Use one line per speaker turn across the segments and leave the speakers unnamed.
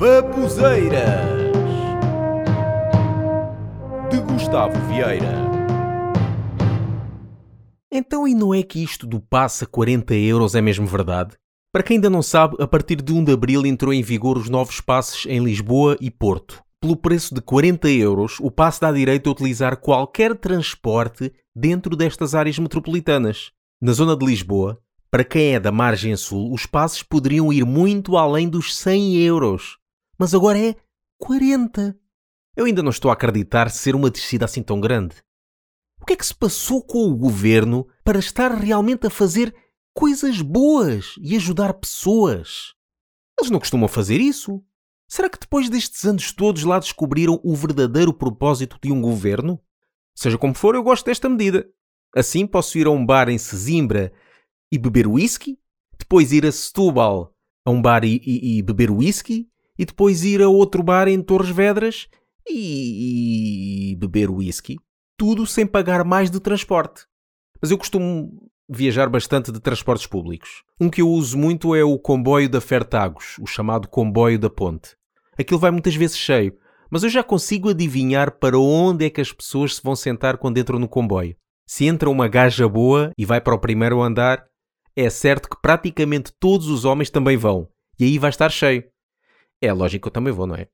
Babuzeiras de Gustavo Vieira.
Então, e não é que isto do passe a 40 euros é mesmo verdade? Para quem ainda não sabe, a partir de 1 de abril entrou em vigor os novos passes em Lisboa e Porto. Pelo preço de 40 euros, o passe dá direito a utilizar qualquer transporte dentro destas áreas metropolitanas. Na zona de Lisboa, para quem é da margem sul, os passes poderiam ir muito além dos 100 euros. Mas agora é 40. Eu ainda não estou a acreditar ser uma descida assim tão grande. O que é que se passou com o governo para estar realmente a fazer coisas boas e ajudar pessoas? Eles não costumam fazer isso. Será que depois destes anos todos lá descobriram o verdadeiro propósito de um governo? Seja como for, eu gosto desta medida. Assim posso ir a um bar em Sesimbra e beber whisky, depois ir a Setúbal a um bar e, e, e beber whisky, e depois ir a outro bar em Torres Vedras e, e beber whisky. Tudo sem pagar mais de transporte. Mas eu costumo viajar bastante de transportes públicos. Um que eu uso muito é o comboio da Fertagos, o chamado comboio da ponte. Aquilo vai muitas vezes cheio, mas eu já consigo adivinhar para onde é que as pessoas se vão sentar quando entram no comboio. Se entra uma gaja boa e vai para o primeiro andar, é certo que praticamente todos os homens também vão. E aí vai estar cheio. É lógico que eu também vou, não é?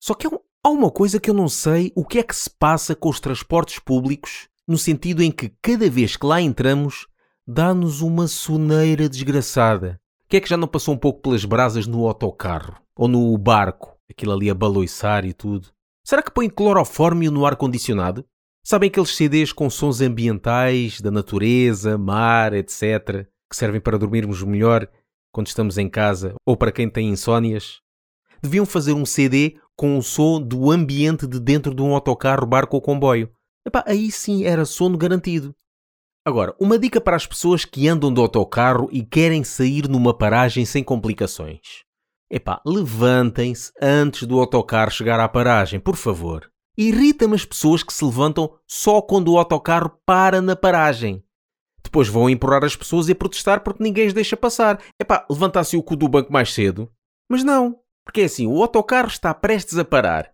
Só que há uma coisa que eu não sei o que é que se passa com os transportes públicos, no sentido em que cada vez que lá entramos, dá-nos uma soneira desgraçada. O que é que já não passou um pouco pelas brasas no autocarro? Ou no barco? Aquilo ali a baloiçar e tudo. Será que põe clorofórmio no ar-condicionado? Sabem aqueles CDs com sons ambientais, da natureza, mar, etc., que servem para dormirmos melhor quando estamos em casa ou para quem tem insónias? Deviam fazer um CD com o som do ambiente de dentro de um autocarro, barco ou comboio. Epá, aí sim era sono garantido. Agora, uma dica para as pessoas que andam de autocarro e querem sair numa paragem sem complicações. Epá, levantem-se antes do autocarro chegar à paragem, por favor. Irrita-me as pessoas que se levantam só quando o autocarro para na paragem. Depois vão empurrar as pessoas e protestar porque ninguém as deixa passar. Epá, levantasse o cu do banco mais cedo. Mas não. Porque é assim, o autocarro está prestes a parar.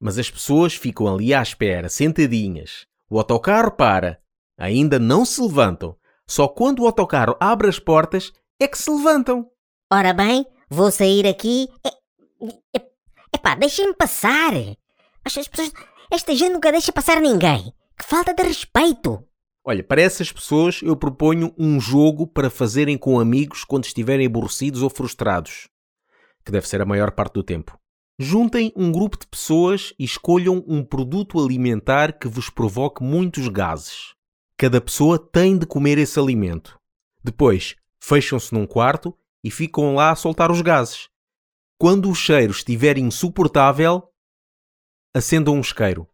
Mas as pessoas ficam ali à espera, sentadinhas. O autocarro para. Ainda não se levantam. Só quando o autocarro abre as portas é que se levantam.
Ora bem, vou sair aqui. É, é, epá, deixem-me passar. Estas pessoas, esta gente nunca deixa passar ninguém. Que falta de respeito.
Olha, para essas pessoas eu proponho um jogo para fazerem com amigos quando estiverem aborrecidos ou frustrados que deve ser a maior parte do tempo. Juntem um grupo de pessoas e escolham um produto alimentar que vos provoque muitos gases. Cada pessoa tem de comer esse alimento. Depois, fecham-se num quarto e ficam lá a soltar os gases. Quando o cheiro estiver insuportável, acendam um isqueiro.